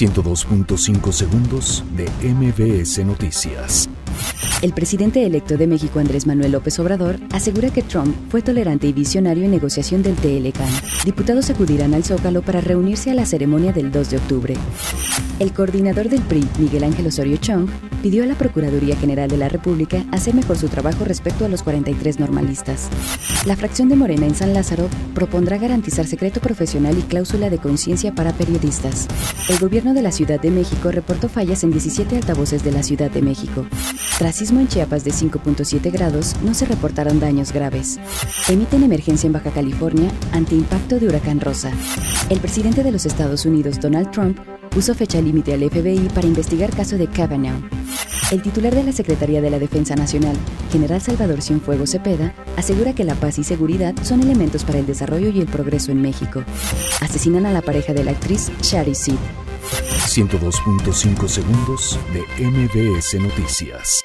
102.5 segundos de MBS Noticias. El presidente electo de México, Andrés Manuel López Obrador, asegura que Trump fue tolerante y visionario en negociación del TLCAN. Diputados acudirán al Zócalo para reunirse a la ceremonia del 2 de octubre. El coordinador del PRI, Miguel Ángel Osorio Chong, pidió a la Procuraduría General de la República hacer mejor su trabajo respecto a los 43 normalistas. La fracción de Morena en San Lázaro propondrá garantizar secreto profesional y cláusula de conciencia para periodistas. El gobierno de la Ciudad de México reportó fallas en 17 altavoces de la Ciudad de México. Tras sismo en Chiapas de 5.7 grados, no se reportaron daños graves. Emiten emergencia en Baja California ante impacto de huracán Rosa. El presidente de los Estados Unidos, Donald Trump, puso fecha límite al FBI para investigar caso de Kavanaugh. El titular de la Secretaría de la Defensa Nacional, general Salvador Cienfuegos Cepeda, asegura que la paz y seguridad son elementos para el desarrollo y el progreso en México. Asesinan a la pareja de la actriz Shari Sid. 102.5 segundos de MBS Noticias.